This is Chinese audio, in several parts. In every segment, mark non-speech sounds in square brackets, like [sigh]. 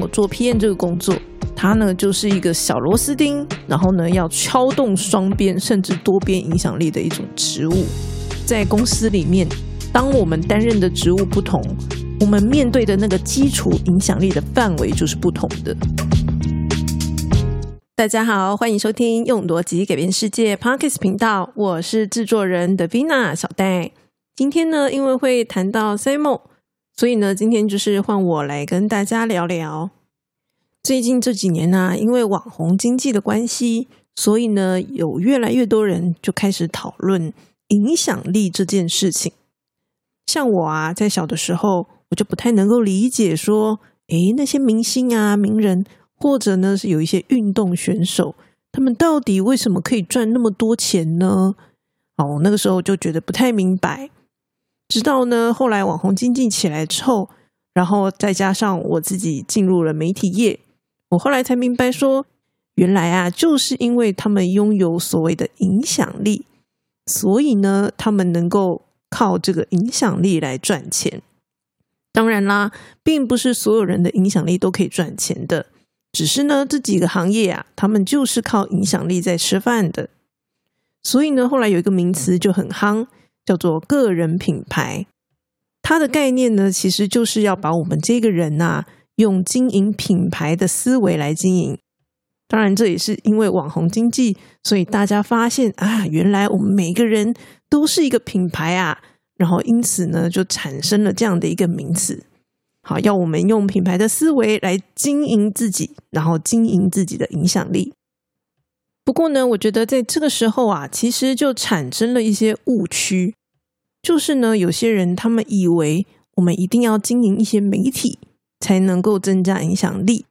我做 PM 这个工作，它呢就是一个小螺丝钉，然后呢要敲动双边甚至多边影响力的一种职务。在公司里面，当我们担任的职务不同，我们面对的那个基础影响力的范围就是不同的。大家好，欢迎收听用逻辑改变世界 Parkes 频道，我是制作人 Davina 小戴。今天呢，因为会谈到 Simon，所以呢，今天就是换我来跟大家聊聊。最近这几年呢，因为网红经济的关系，所以呢，有越来越多人就开始讨论影响力这件事情。像我啊，在小的时候，我就不太能够理解说，诶，那些明星啊、名人。或者呢，是有一些运动选手，他们到底为什么可以赚那么多钱呢？哦，那个时候就觉得不太明白。直到呢，后来网红经济起来之后，然后再加上我自己进入了媒体业，我后来才明白说，原来啊，就是因为他们拥有所谓的影响力，所以呢，他们能够靠这个影响力来赚钱。当然啦，并不是所有人的影响力都可以赚钱的。只是呢，这几个行业啊，他们就是靠影响力在吃饭的。所以呢，后来有一个名词就很夯，叫做个人品牌。它的概念呢，其实就是要把我们这个人呐，用经营品牌的思维来经营。当然，这也是因为网红经济，所以大家发现啊，原来我们每个人都是一个品牌啊，然后因此呢，就产生了这样的一个名词。好，要我们用品牌的思维来经营自己，然后经营自己的影响力。不过呢，我觉得在这个时候啊，其实就产生了一些误区，就是呢，有些人他们以为我们一定要经营一些媒体才能够增加影响力，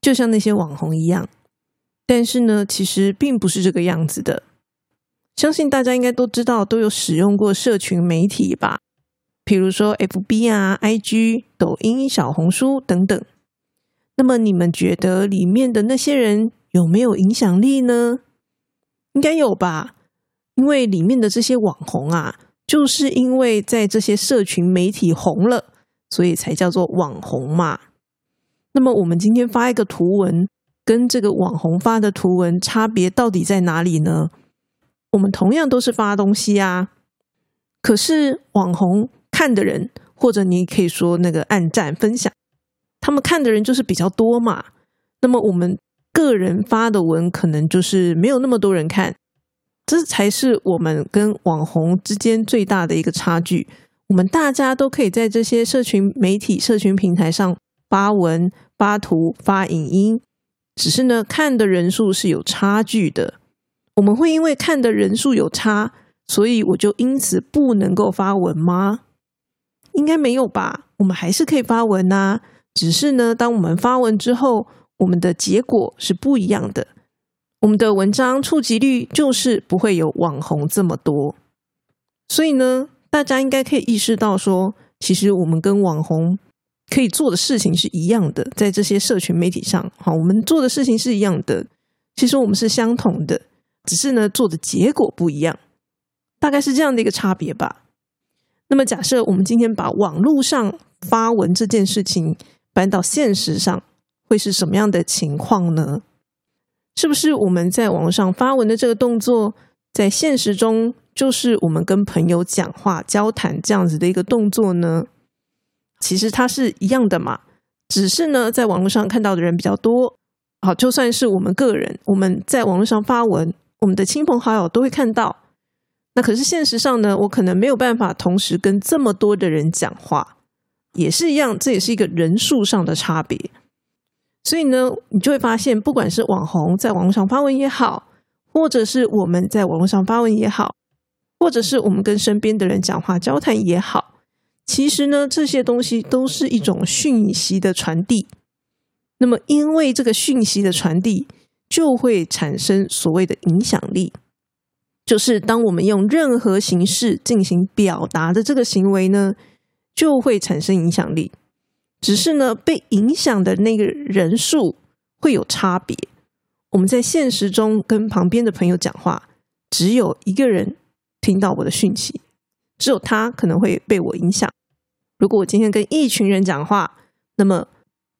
就像那些网红一样。但是呢，其实并不是这个样子的。相信大家应该都知道，都有使用过社群媒体吧。比如说，F B 啊、I G、抖音、小红书等等。那么，你们觉得里面的那些人有没有影响力呢？应该有吧，因为里面的这些网红啊，就是因为在这些社群媒体红了，所以才叫做网红嘛。那么，我们今天发一个图文，跟这个网红发的图文差别到底在哪里呢？我们同样都是发东西啊，可是网红。看的人，或者你可以说那个按赞分享，他们看的人就是比较多嘛。那么我们个人发的文，可能就是没有那么多人看，这才是我们跟网红之间最大的一个差距。我们大家都可以在这些社群媒体、社群平台上发文、发图、发影音，只是呢，看的人数是有差距的。我们会因为看的人数有差，所以我就因此不能够发文吗？应该没有吧？我们还是可以发文呐，只是呢，当我们发文之后，我们的结果是不一样的。我们的文章触及率就是不会有网红这么多。所以呢，大家应该可以意识到说，其实我们跟网红可以做的事情是一样的，在这些社群媒体上，好，我们做的事情是一样的。其实我们是相同的，只是呢，做的结果不一样，大概是这样的一个差别吧。那么，假设我们今天把网络上发文这件事情搬到现实上，会是什么样的情况呢？是不是我们在网上发文的这个动作，在现实中就是我们跟朋友讲话、交谈这样子的一个动作呢？其实它是一样的嘛，只是呢，在网络上看到的人比较多。好，就算是我们个人，我们在网络上发文，我们的亲朋好友都会看到。那可是现实上呢，我可能没有办法同时跟这么多的人讲话，也是一样，这也是一个人数上的差别。所以呢，你就会发现，不管是网红在网络上发文也好，或者是我们在网络上发文也好，或者是我们跟身边的人讲话交谈也好，其实呢，这些东西都是一种讯息的传递。那么，因为这个讯息的传递，就会产生所谓的影响力。就是当我们用任何形式进行表达的这个行为呢，就会产生影响力。只是呢，被影响的那个人数会有差别。我们在现实中跟旁边的朋友讲话，只有一个人听到我的讯息，只有他可能会被我影响。如果我今天跟一群人讲话，那么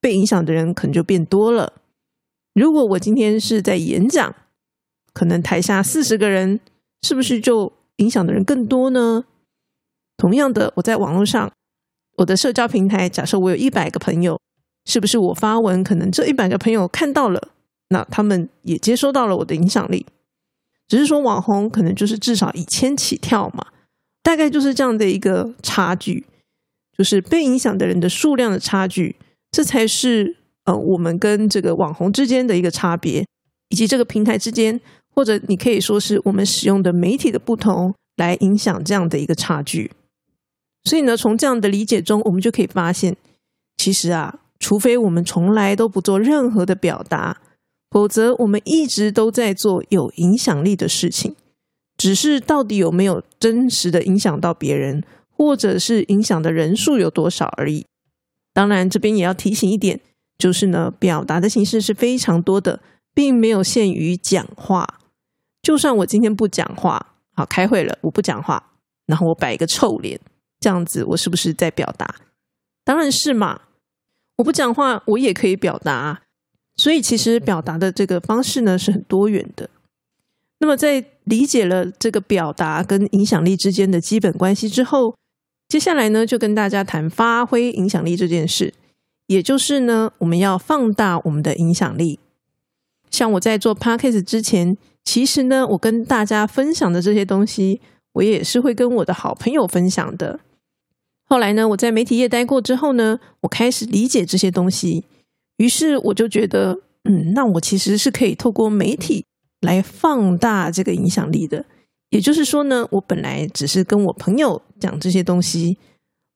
被影响的人可能就变多了。如果我今天是在演讲，可能台下四十个人，是不是就影响的人更多呢？同样的，我在网络上，我的社交平台，假设我有一百个朋友，是不是我发文，可能这一百个朋友看到了，那他们也接收到了我的影响力。只是说网红可能就是至少一千起跳嘛，大概就是这样的一个差距，就是被影响的人的数量的差距，这才是呃我们跟这个网红之间的一个差别，以及这个平台之间，或者你可以说是我们使用的媒体的不同，来影响这样的一个差距。所以呢，从这样的理解中，我们就可以发现，其实啊，除非我们从来都不做任何的表达。否则，我们一直都在做有影响力的事情，只是到底有没有真实的影响到别人，或者是影响的人数有多少而已。当然，这边也要提醒一点，就是呢，表达的形式是非常多的，并没有限于讲话。就算我今天不讲话，好，开会了，我不讲话，然后我摆一个臭脸，这样子，我是不是在表达？当然是嘛，我不讲话，我也可以表达。所以，其实表达的这个方式呢是很多元的。那么，在理解了这个表达跟影响力之间的基本关系之后，接下来呢就跟大家谈发挥影响力这件事。也就是呢，我们要放大我们的影响力。像我在做 podcast 之前，其实呢，我跟大家分享的这些东西，我也是会跟我的好朋友分享的。后来呢，我在媒体业待过之后呢，我开始理解这些东西。于是我就觉得，嗯，那我其实是可以透过媒体来放大这个影响力的。也就是说呢，我本来只是跟我朋友讲这些东西，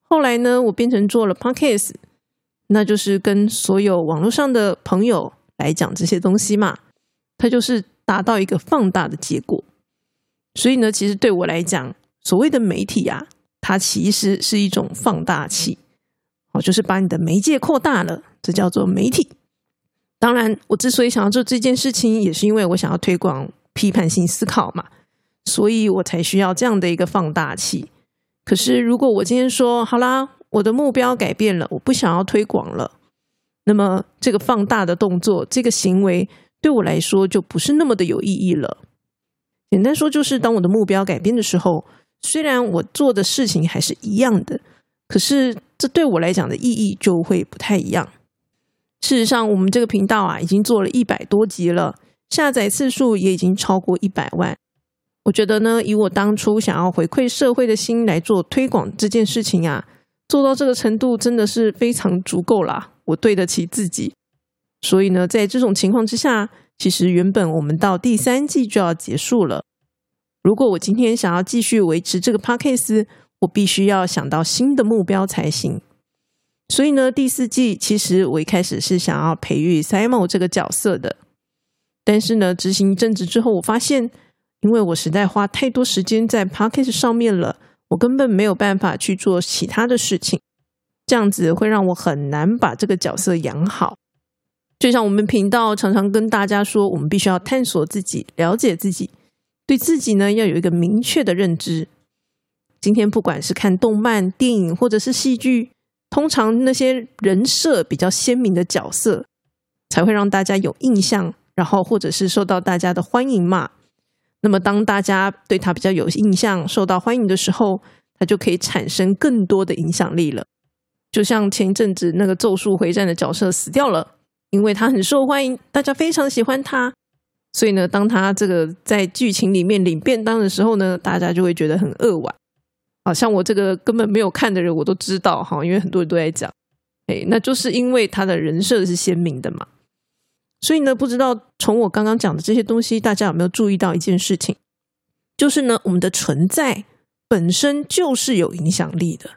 后来呢，我变成做了 podcast，那就是跟所有网络上的朋友来讲这些东西嘛。它就是达到一个放大的结果。所以呢，其实对我来讲，所谓的媒体啊，它其实是一种放大器，哦，就是把你的媒介扩大了。这叫做媒体。当然，我之所以想要做这件事情，也是因为我想要推广批判性思考嘛，所以我才需要这样的一个放大器。可是，如果我今天说好啦，我的目标改变了，我不想要推广了，那么这个放大的动作，这个行为对我来说就不是那么的有意义了。简单说，就是当我的目标改变的时候，虽然我做的事情还是一样的，可是这对我来讲的意义就会不太一样。事实上，我们这个频道啊，已经做了一百多集了，下载次数也已经超过一百万。我觉得呢，以我当初想要回馈社会的心来做推广这件事情啊，做到这个程度真的是非常足够啦，我对得起自己。所以呢，在这种情况之下，其实原本我们到第三季就要结束了。如果我今天想要继续维持这个 p a c k a g e 我必须要想到新的目标才行。所以呢，第四季其实我一开始是想要培育 Simon 这个角色的，但是呢，执行正职之后，我发现，因为我实在花太多时间在 p o c k e t 上面了，我根本没有办法去做其他的事情，这样子会让我很难把这个角色养好。就像我们频道常常跟大家说，我们必须要探索自己，了解自己，对自己呢要有一个明确的认知。今天不管是看动漫、电影或者是戏剧。通常那些人设比较鲜明的角色，才会让大家有印象，然后或者是受到大家的欢迎嘛。那么当大家对他比较有印象、受到欢迎的时候，他就可以产生更多的影响力了。就像前一阵子那个《咒术回战》的角色死掉了，因为他很受欢迎，大家非常喜欢他，所以呢，当他这个在剧情里面领便当的时候呢，大家就会觉得很扼腕。好像我这个根本没有看的人，我都知道哈，因为很多人都在讲，哎，那就是因为他的人设是鲜明的嘛。所以呢，不知道从我刚刚讲的这些东西，大家有没有注意到一件事情，就是呢，我们的存在本身就是有影响力的。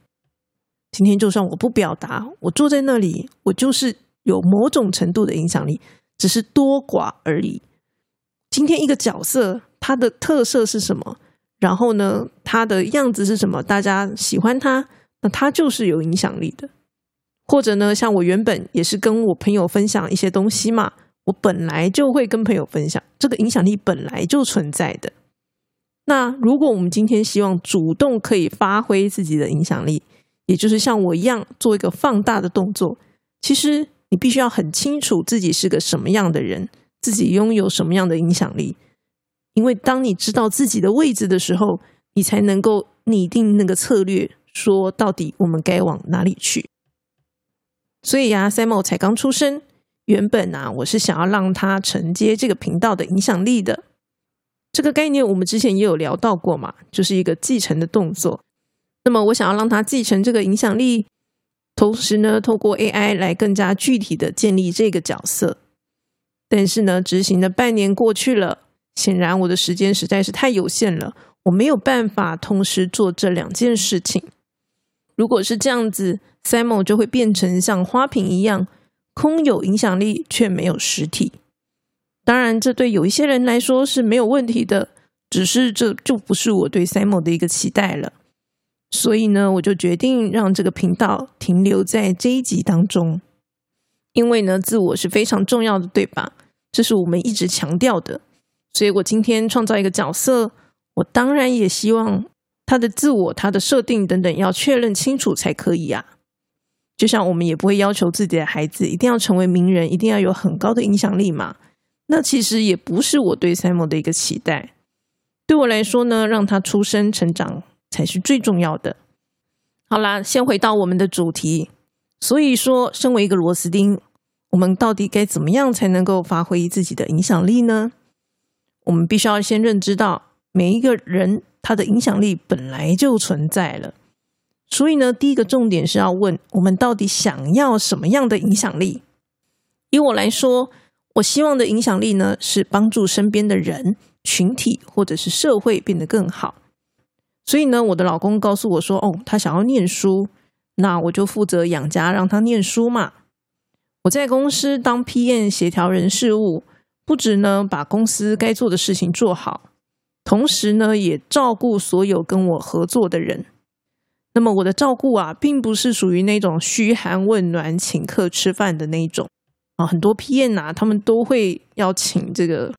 今天就算我不表达，我坐在那里，我就是有某种程度的影响力，只是多寡而已。今天一个角色，他的特色是什么？然后呢，他的样子是什么？大家喜欢他，那他就是有影响力的。或者呢，像我原本也是跟我朋友分享一些东西嘛，我本来就会跟朋友分享，这个影响力本来就存在的。那如果我们今天希望主动可以发挥自己的影响力，也就是像我一样做一个放大的动作，其实你必须要很清楚自己是个什么样的人，自己拥有什么样的影响力。因为当你知道自己的位置的时候，你才能够拟定那个策略，说到底我们该往哪里去。所以呀，Samuel 才刚出生，原本啊，我是想要让他承接这个频道的影响力的。这个概念我们之前也有聊到过嘛，就是一个继承的动作。那么我想要让他继承这个影响力，同时呢，透过 AI 来更加具体的建立这个角色。但是呢，执行的半年过去了，显然我的时间实在是太有限了，我没有办法同时做这两件事情。如果是这样子，Simon 就会变成像花瓶一样，空有影响力却没有实体。当然，这对有一些人来说是没有问题的，只是这就不是我对 Simon 的一个期待了。所以呢，我就决定让这个频道停留在这一集当中，因为呢，自我是非常重要的，对吧？这是我们一直强调的。所以我今天创造一个角色，我当然也希望他的自我、他的设定等等要确认清楚才可以啊。就像我们也不会要求自己的孩子一定要成为名人，一定要有很高的影响力嘛。那其实也不是我对 Simon 的一个期待。对我来说呢，让他出生成长。才是最重要的。好啦，先回到我们的主题。所以说，身为一个螺丝钉，我们到底该怎么样才能够发挥自己的影响力呢？我们必须要先认知到，每一个人他的影响力本来就存在了。所以呢，第一个重点是要问：我们到底想要什么样的影响力？以我来说，我希望的影响力呢，是帮助身边的人、群体或者是社会变得更好。所以呢，我的老公告诉我说：“哦，他想要念书，那我就负责养家，让他念书嘛。我在公司当 PM 协调人事务，不止呢把公司该做的事情做好，同时呢也照顾所有跟我合作的人。那么我的照顾啊，并不是属于那种嘘寒问暖、请客吃饭的那种啊。很多 PM 啊，他们都会要请这个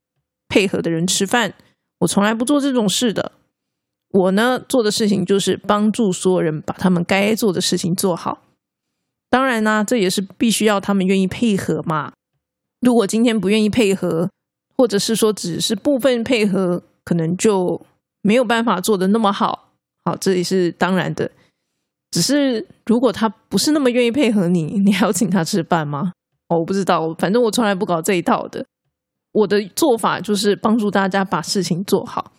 配合的人吃饭，我从来不做这种事的。”我呢做的事情就是帮助所有人把他们该做的事情做好。当然呢，这也是必须要他们愿意配合嘛。如果今天不愿意配合，或者是说只是部分配合，可能就没有办法做的那么好。好，这也是当然的。只是如果他不是那么愿意配合你，你还要请他吃饭吗？我不知道，反正我从来不搞这一套的。我的做法就是帮助大家把事情做好。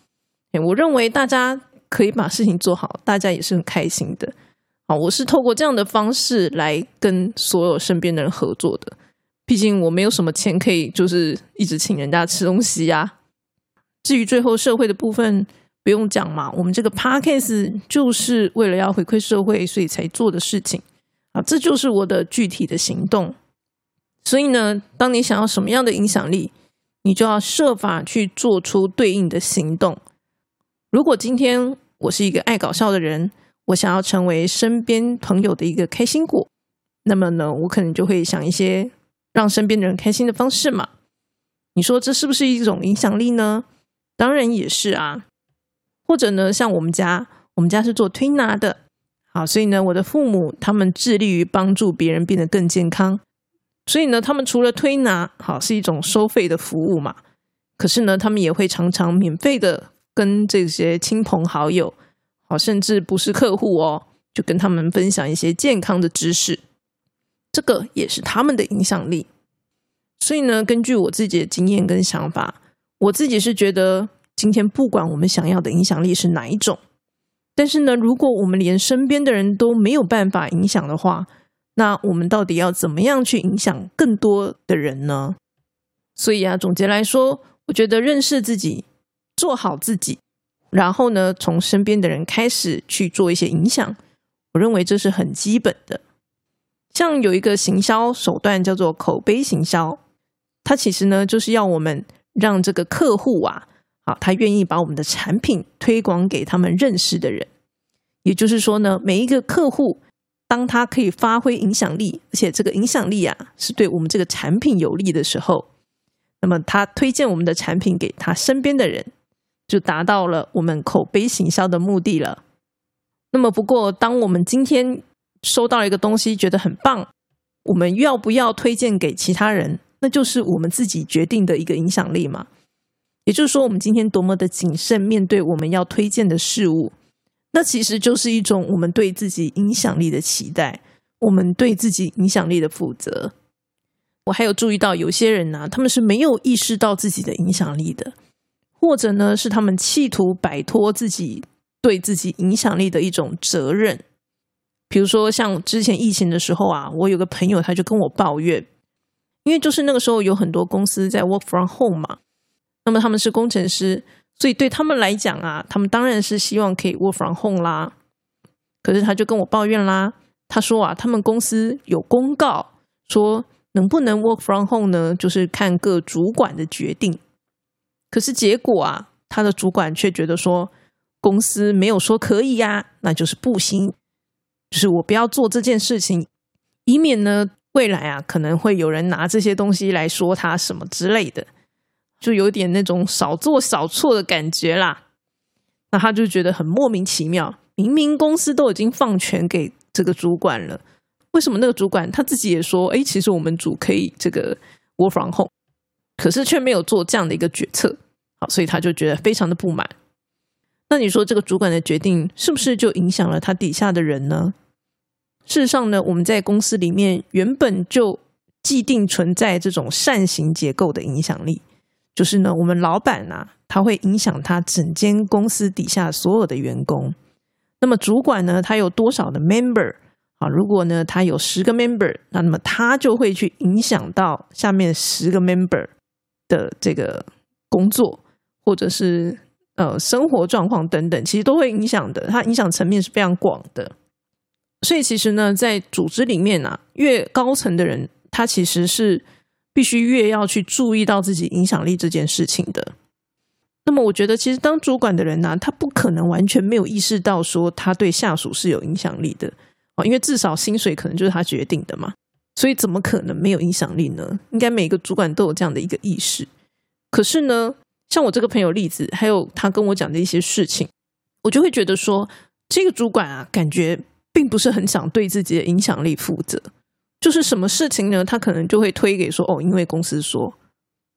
我认为大家可以把事情做好，大家也是很开心的。好，我是透过这样的方式来跟所有身边的人合作的。毕竟我没有什么钱可以就是一直请人家吃东西呀。至于最后社会的部分，不用讲嘛，我们这个 podcast 就是为了要回馈社会，所以才做的事情啊，这就是我的具体的行动。所以呢，当你想要什么样的影响力，你就要设法去做出对应的行动。如果今天我是一个爱搞笑的人，我想要成为身边朋友的一个开心果，那么呢，我可能就会想一些让身边的人开心的方式嘛。你说这是不是一种影响力呢？当然也是啊。或者呢，像我们家，我们家是做推拿的，好，所以呢，我的父母他们致力于帮助别人变得更健康，所以呢，他们除了推拿，好是一种收费的服务嘛，可是呢，他们也会常常免费的。跟这些亲朋好友，甚至不是客户哦，就跟他们分享一些健康的知识，这个也是他们的影响力。所以呢，根据我自己的经验跟想法，我自己是觉得，今天不管我们想要的影响力是哪一种，但是呢，如果我们连身边的人都没有办法影响的话，那我们到底要怎么样去影响更多的人呢？所以啊，总结来说，我觉得认识自己。做好自己，然后呢，从身边的人开始去做一些影响，我认为这是很基本的。像有一个行销手段叫做口碑行销，它其实呢就是要我们让这个客户啊，啊，他愿意把我们的产品推广给他们认识的人。也就是说呢，每一个客户，当他可以发挥影响力，而且这个影响力啊是对我们这个产品有利的时候，那么他推荐我们的产品给他身边的人。就达到了我们口碑行销的目的了。那么，不过当我们今天收到一个东西，觉得很棒，我们要不要推荐给其他人，那就是我们自己决定的一个影响力嘛。也就是说，我们今天多么的谨慎面对我们要推荐的事物，那其实就是一种我们对自己影响力的期待，我们对自己影响力的负责。我还有注意到，有些人呢，他们是没有意识到自己的影响力的，或者呢，是他们企图摆脱自己对自己影响力的一种责任。比如说，像之前疫情的时候啊，我有个朋友他就跟我抱怨，因为就是那个时候有很多公司在 work from home 嘛，那么他们是工程师，所以对他们来讲啊，他们当然是希望可以 work from home 啦。可是他就跟我抱怨啦，他说啊，他们公司有公告说。能不能 work from home 呢？就是看各主管的决定。可是结果啊，他的主管却觉得说，公司没有说可以呀，那就是不行。就是我不要做这件事情，以免呢未来啊可能会有人拿这些东西来说他什么之类的，就有点那种少做少错的感觉啦。那他就觉得很莫名其妙，明明公司都已经放权给这个主管了。为什么那个主管他自己也说，哎，其实我们组可以这个 work from home，可是却没有做这样的一个决策，好，所以他就觉得非常的不满。那你说这个主管的决定是不是就影响了他底下的人呢？事实上呢，我们在公司里面原本就既定存在这种扇形结构的影响力，就是呢，我们老板啊，他会影响他整间公司底下所有的员工。那么主管呢，他有多少的 member？啊，如果呢，他有十个 member，那么他就会去影响到下面十个 member 的这个工作，或者是呃生活状况等等，其实都会影响的。它影响层面是非常广的。所以其实呢，在组织里面啊，越高层的人，他其实是必须越要去注意到自己影响力这件事情的。那么，我觉得其实当主管的人呢，他不可能完全没有意识到说他对下属是有影响力的。哦，因为至少薪水可能就是他决定的嘛，所以怎么可能没有影响力呢？应该每个主管都有这样的一个意识。可是呢，像我这个朋友例子，还有他跟我讲的一些事情，我就会觉得说，这个主管啊，感觉并不是很想对自己的影响力负责。就是什么事情呢？他可能就会推给说，哦，因为公司说，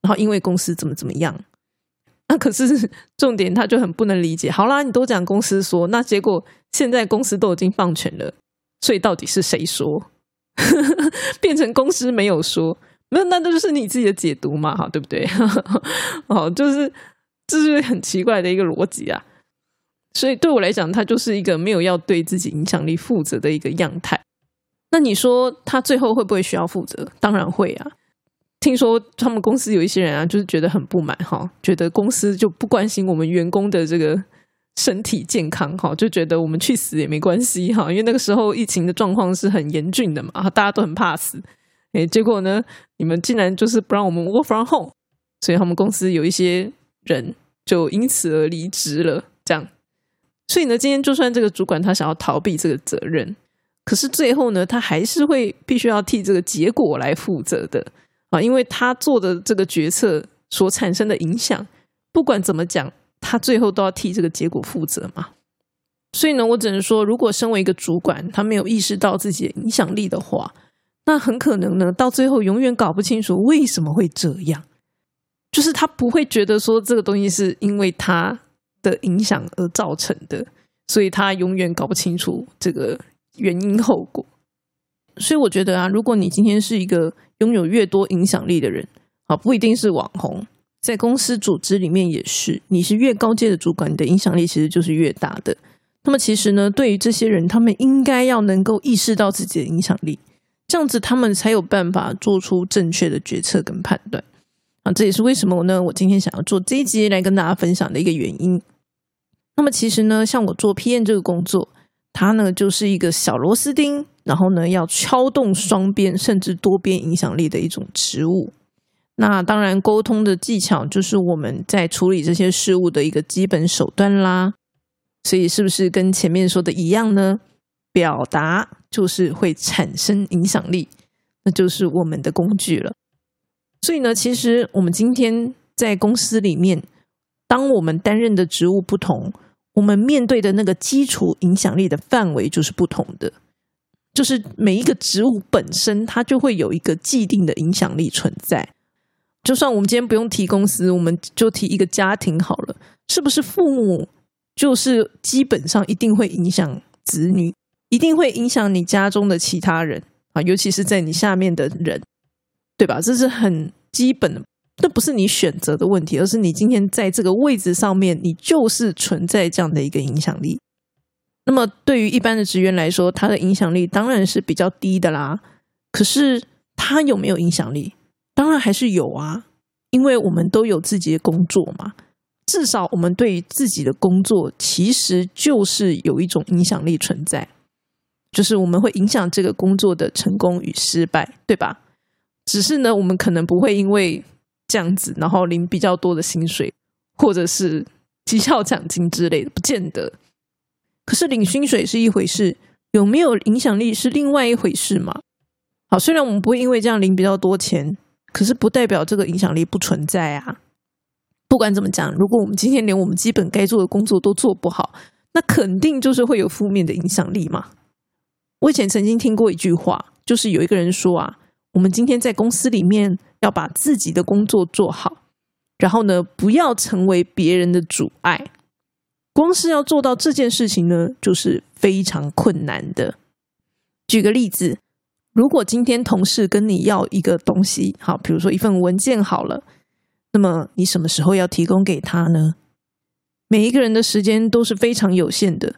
然后因为公司怎么怎么样。[laughs] 那可是重点，他就很不能理解。好啦，你都讲公司说，那结果现在公司都已经放权了。所以到底是谁说？[laughs] 变成公司没有说，那那就是你自己的解读嘛，哈，对不对？[laughs] 哦，就是这是很奇怪的一个逻辑啊。所以对我来讲，他就是一个没有要对自己影响力负责的一个样态。那你说他最后会不会需要负责？当然会啊。听说他们公司有一些人啊，就是觉得很不满，哈，觉得公司就不关心我们员工的这个。身体健康哈，就觉得我们去死也没关系哈，因为那个时候疫情的状况是很严峻的嘛，大家都很怕死。哎，结果呢，你们竟然就是不让我们 work from home，所以他们公司有一些人就因此而离职了。这样，所以呢，今天就算这个主管他想要逃避这个责任，可是最后呢，他还是会必须要替这个结果来负责的啊，因为他做的这个决策所产生的影响，不管怎么讲。他最后都要替这个结果负责嘛？所以呢，我只能说，如果身为一个主管，他没有意识到自己的影响力的话，那很可能呢，到最后永远搞不清楚为什么会这样。就是他不会觉得说这个东西是因为他的影响而造成的，所以他永远搞不清楚这个原因后果。所以我觉得啊，如果你今天是一个拥有越多影响力的人啊，不一定是网红。在公司组织里面也是，你是越高阶的主管，你的影响力其实就是越大的。那么其实呢，对于这些人，他们应该要能够意识到自己的影响力，这样子他们才有办法做出正确的决策跟判断。啊，这也是为什么呢？我今天想要做这一集来跟大家分享的一个原因。那么其实呢，像我做 PM 这个工作，它呢就是一个小螺丝钉，然后呢要敲动双边甚至多边影响力的一种职务。那当然，沟通的技巧就是我们在处理这些事物的一个基本手段啦。所以，是不是跟前面说的一样呢？表达就是会产生影响力，那就是我们的工具了。所以呢，其实我们今天在公司里面，当我们担任的职务不同，我们面对的那个基础影响力的范围就是不同的。就是每一个职务本身，它就会有一个既定的影响力存在。就算我们今天不用提公司，我们就提一个家庭好了，是不是父母就是基本上一定会影响子女，一定会影响你家中的其他人啊，尤其是在你下面的人，对吧？这是很基本的，这不是你选择的问题，而是你今天在这个位置上面，你就是存在这样的一个影响力。那么对于一般的职员来说，他的影响力当然是比较低的啦。可是他有没有影响力？当然还是有啊，因为我们都有自己的工作嘛。至少我们对于自己的工作，其实就是有一种影响力存在，就是我们会影响这个工作的成功与失败，对吧？只是呢，我们可能不会因为这样子，然后领比较多的薪水，或者是绩效奖金之类的，不见得。可是领薪水是一回事，有没有影响力是另外一回事嘛？好，虽然我们不会因为这样领比较多钱。可是不代表这个影响力不存在啊！不管怎么讲，如果我们今天连我们基本该做的工作都做不好，那肯定就是会有负面的影响力嘛。我以前曾经听过一句话，就是有一个人说啊，我们今天在公司里面要把自己的工作做好，然后呢，不要成为别人的阻碍。光是要做到这件事情呢，就是非常困难的。举个例子。如果今天同事跟你要一个东西，好，比如说一份文件好了，那么你什么时候要提供给他呢？每一个人的时间都是非常有限的，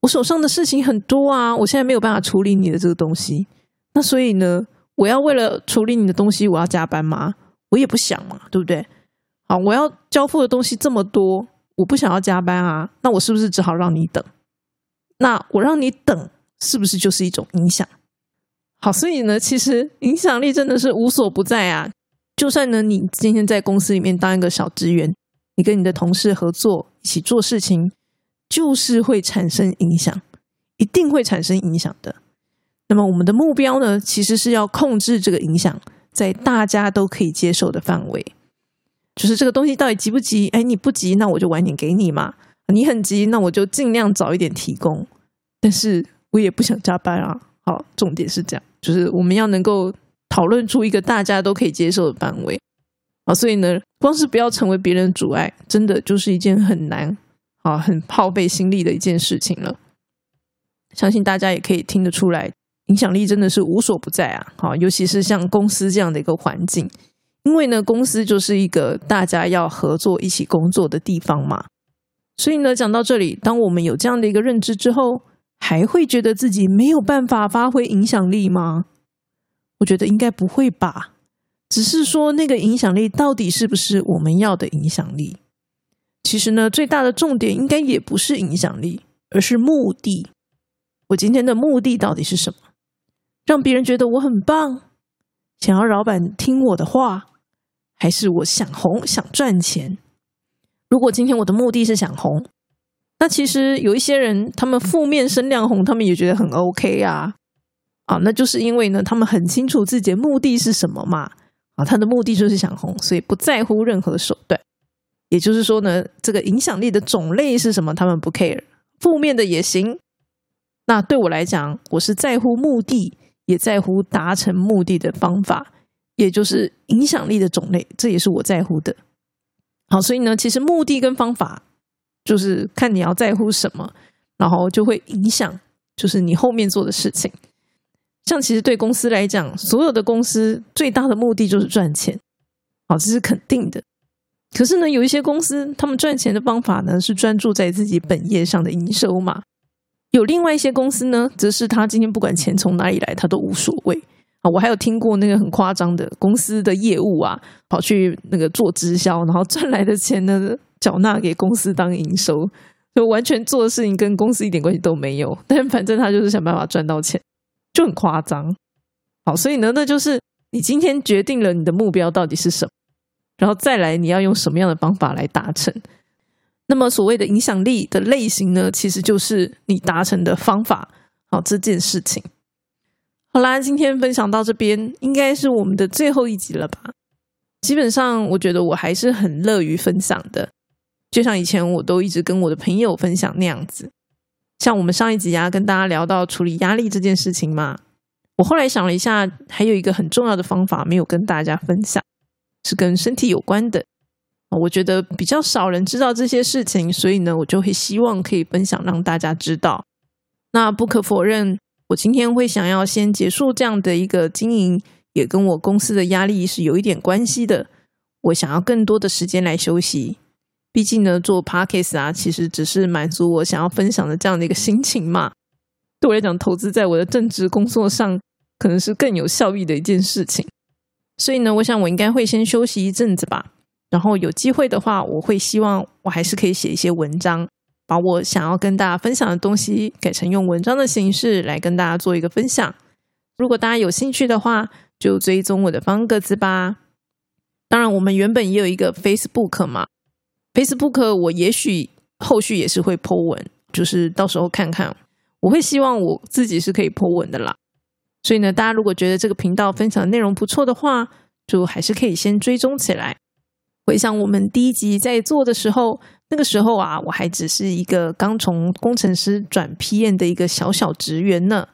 我手上的事情很多啊，我现在没有办法处理你的这个东西，那所以呢，我要为了处理你的东西，我要加班吗？我也不想嘛，对不对？好，我要交付的东西这么多，我不想要加班啊，那我是不是只好让你等？那我让你等，是不是就是一种影响？好，所以呢，其实影响力真的是无所不在啊。就算呢，你今天在公司里面当一个小职员，你跟你的同事合作一起做事情，就是会产生影响，一定会产生影响的。那么我们的目标呢，其实是要控制这个影响在大家都可以接受的范围。就是这个东西到底急不急？哎，你不急，那我就晚点给你嘛。你很急，那我就尽量早一点提供。但是我也不想加班啊。好，重点是这样。就是我们要能够讨论出一个大家都可以接受的范围啊，所以呢，光是不要成为别人的阻碍，真的就是一件很难啊、很耗费心力的一件事情了。相信大家也可以听得出来，影响力真的是无所不在啊！好，尤其是像公司这样的一个环境，因为呢，公司就是一个大家要合作一起工作的地方嘛。所以呢，讲到这里，当我们有这样的一个认知之后。还会觉得自己没有办法发挥影响力吗？我觉得应该不会吧。只是说那个影响力到底是不是我们要的影响力？其实呢，最大的重点应该也不是影响力，而是目的。我今天的目的到底是什么？让别人觉得我很棒，想要老板听我的话，还是我想红想赚钱？如果今天我的目的是想红。那其实有一些人，他们负面声量红，他们也觉得很 OK 啊，啊，那就是因为呢，他们很清楚自己的目的是什么嘛，啊，他的目的就是想红，所以不在乎任何手段。也就是说呢，这个影响力的种类是什么，他们不 care，负面的也行。那对我来讲，我是在乎目的，也在乎达成目的的方法，也就是影响力的种类，这也是我在乎的。好，所以呢，其实目的跟方法。就是看你要在乎什么，然后就会影响，就是你后面做的事情。像其实对公司来讲，所有的公司最大的目的就是赚钱，好，这是肯定的。可是呢，有一些公司他们赚钱的方法呢是专注在自己本业上的营收嘛。有另外一些公司呢，则是他今天不管钱从哪里来，他都无所谓啊。我还有听过那个很夸张的公司的业务啊，跑去那个做直销，然后赚来的钱呢。缴纳给公司当营收，就完全做的事情跟公司一点关系都没有。[laughs] 但反正他就是想办法赚到钱，就很夸张。好，所以呢，那就是你今天决定了你的目标到底是什么，然后再来你要用什么样的方法来达成。那么所谓的影响力的类型呢，其实就是你达成的方法。好，这件事情。好啦，今天分享到这边，应该是我们的最后一集了吧？基本上，我觉得我还是很乐于分享的。就像以前我都一直跟我的朋友分享那样子，像我们上一集啊，跟大家聊到处理压力这件事情嘛，我后来想了一下，还有一个很重要的方法没有跟大家分享，是跟身体有关的。我觉得比较少人知道这些事情，所以呢，我就会希望可以分享让大家知道。那不可否认，我今天会想要先结束这样的一个经营，也跟我公司的压力是有一点关系的。我想要更多的时间来休息，毕竟呢，做 podcast 啊，其实只是满足我想要分享的这样的一个心情嘛。对我来讲，投资在我的正职工作上，可能是更有效益的一件事情。所以呢，我想我应该会先休息一阵子吧。然后有机会的话，我会希望我还是可以写一些文章，把我想要跟大家分享的东西改成用文章的形式来跟大家做一个分享。如果大家有兴趣的话，就追踪我的方格子吧。当然，我们原本也有一个 Facebook 嘛，Facebook 我也许后续也是会 po 文，就是到时候看看。我会希望我自己是可以 po 文的啦。所以呢，大家如果觉得这个频道分享的内容不错的话，就还是可以先追踪起来。回想我们第一集在做的时候，那个时候啊，我还只是一个刚从工程师转 PM 的一个小小职员呢。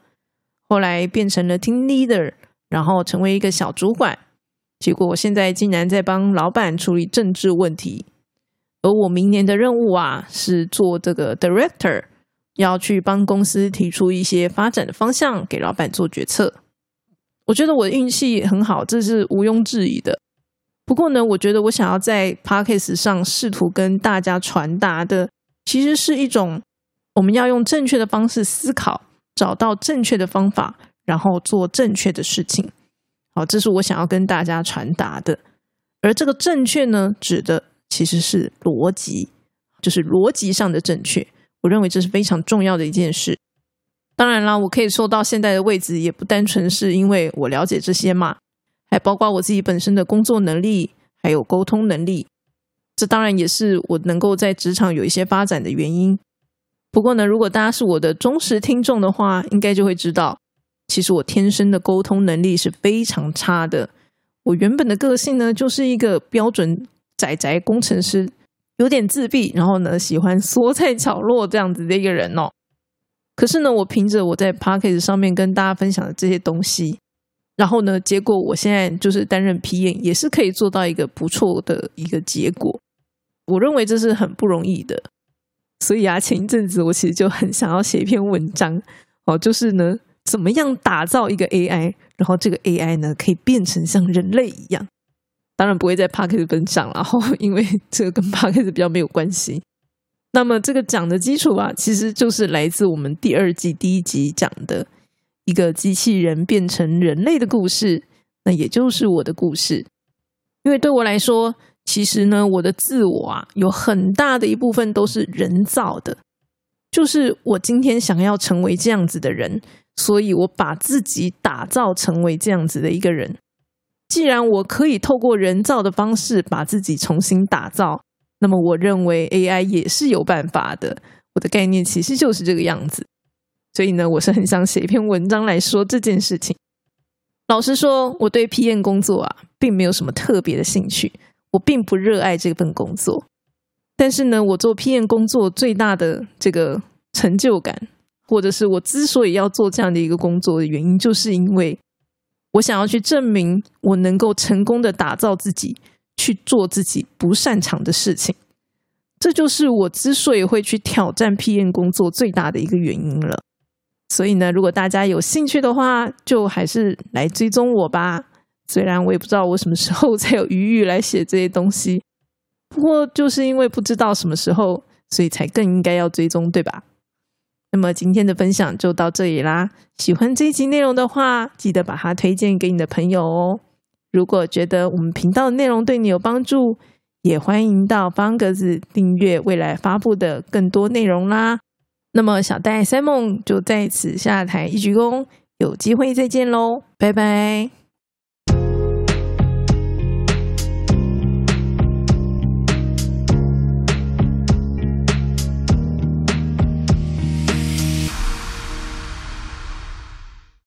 后来变成了 Team Leader，然后成为一个小主管。结果我现在竟然在帮老板处理政治问题。而我明年的任务啊，是做这个 Director，要去帮公司提出一些发展的方向，给老板做决策。我觉得我的运气很好，这是毋庸置疑的。不过呢，我觉得我想要在 p o d c a s t 上试图跟大家传达的，其实是一种我们要用正确的方式思考，找到正确的方法，然后做正确的事情。好，这是我想要跟大家传达的。而这个正确呢，指的其实是逻辑，就是逻辑上的正确。我认为这是非常重要的一件事。当然啦，我可以说到现在的位置，也不单纯是因为我了解这些嘛。还包括我自己本身的工作能力，还有沟通能力，这当然也是我能够在职场有一些发展的原因。不过呢，如果大家是我的忠实听众的话，应该就会知道，其实我天生的沟通能力是非常差的。我原本的个性呢，就是一个标准宅宅工程师，有点自闭，然后呢，喜欢缩在角落这样子的一个人哦。可是呢，我凭着我在 p a c k a g e 上面跟大家分享的这些东西。然后呢？结果我现在就是担任 PM，也是可以做到一个不错的一个结果。我认为这是很不容易的。所以啊，前一阵子我其实就很想要写一篇文章哦，就是呢，怎么样打造一个 AI，然后这个 AI 呢可以变成像人类一样。当然不会在 p a r k e t 分享，然后因为 [laughs] 这个跟 p a r k e t 比较没有关系。那么这个讲的基础啊，其实就是来自我们第二季第一集讲的。一个机器人变成人类的故事，那也就是我的故事。因为对我来说，其实呢，我的自我啊，有很大的一部分都是人造的。就是我今天想要成为这样子的人，所以我把自己打造成为这样子的一个人。既然我可以透过人造的方式把自己重新打造，那么我认为 AI 也是有办法的。我的概念其实就是这个样子。所以呢，我是很想写一篇文章来说这件事情。老实说，我对 PM 工作啊，并没有什么特别的兴趣，我并不热爱这份工作。但是呢，我做 PM 工作最大的这个成就感，或者是我之所以要做这样的一个工作的原因，就是因为我想要去证明我能够成功的打造自己，去做自己不擅长的事情。这就是我之所以会去挑战 PM 工作最大的一个原因了。所以呢，如果大家有兴趣的话，就还是来追踪我吧。虽然我也不知道我什么时候才有余裕来写这些东西，不过就是因为不知道什么时候，所以才更应该要追踪，对吧？那么今天的分享就到这里啦。喜欢这一集内容的话，记得把它推荐给你的朋友哦。如果觉得我们频道的内容对你有帮助，也欢迎到方格子订阅未来发布的更多内容啦。那么小戴 Simon 就在此下台一鞠躬，有机会再见喽，拜拜。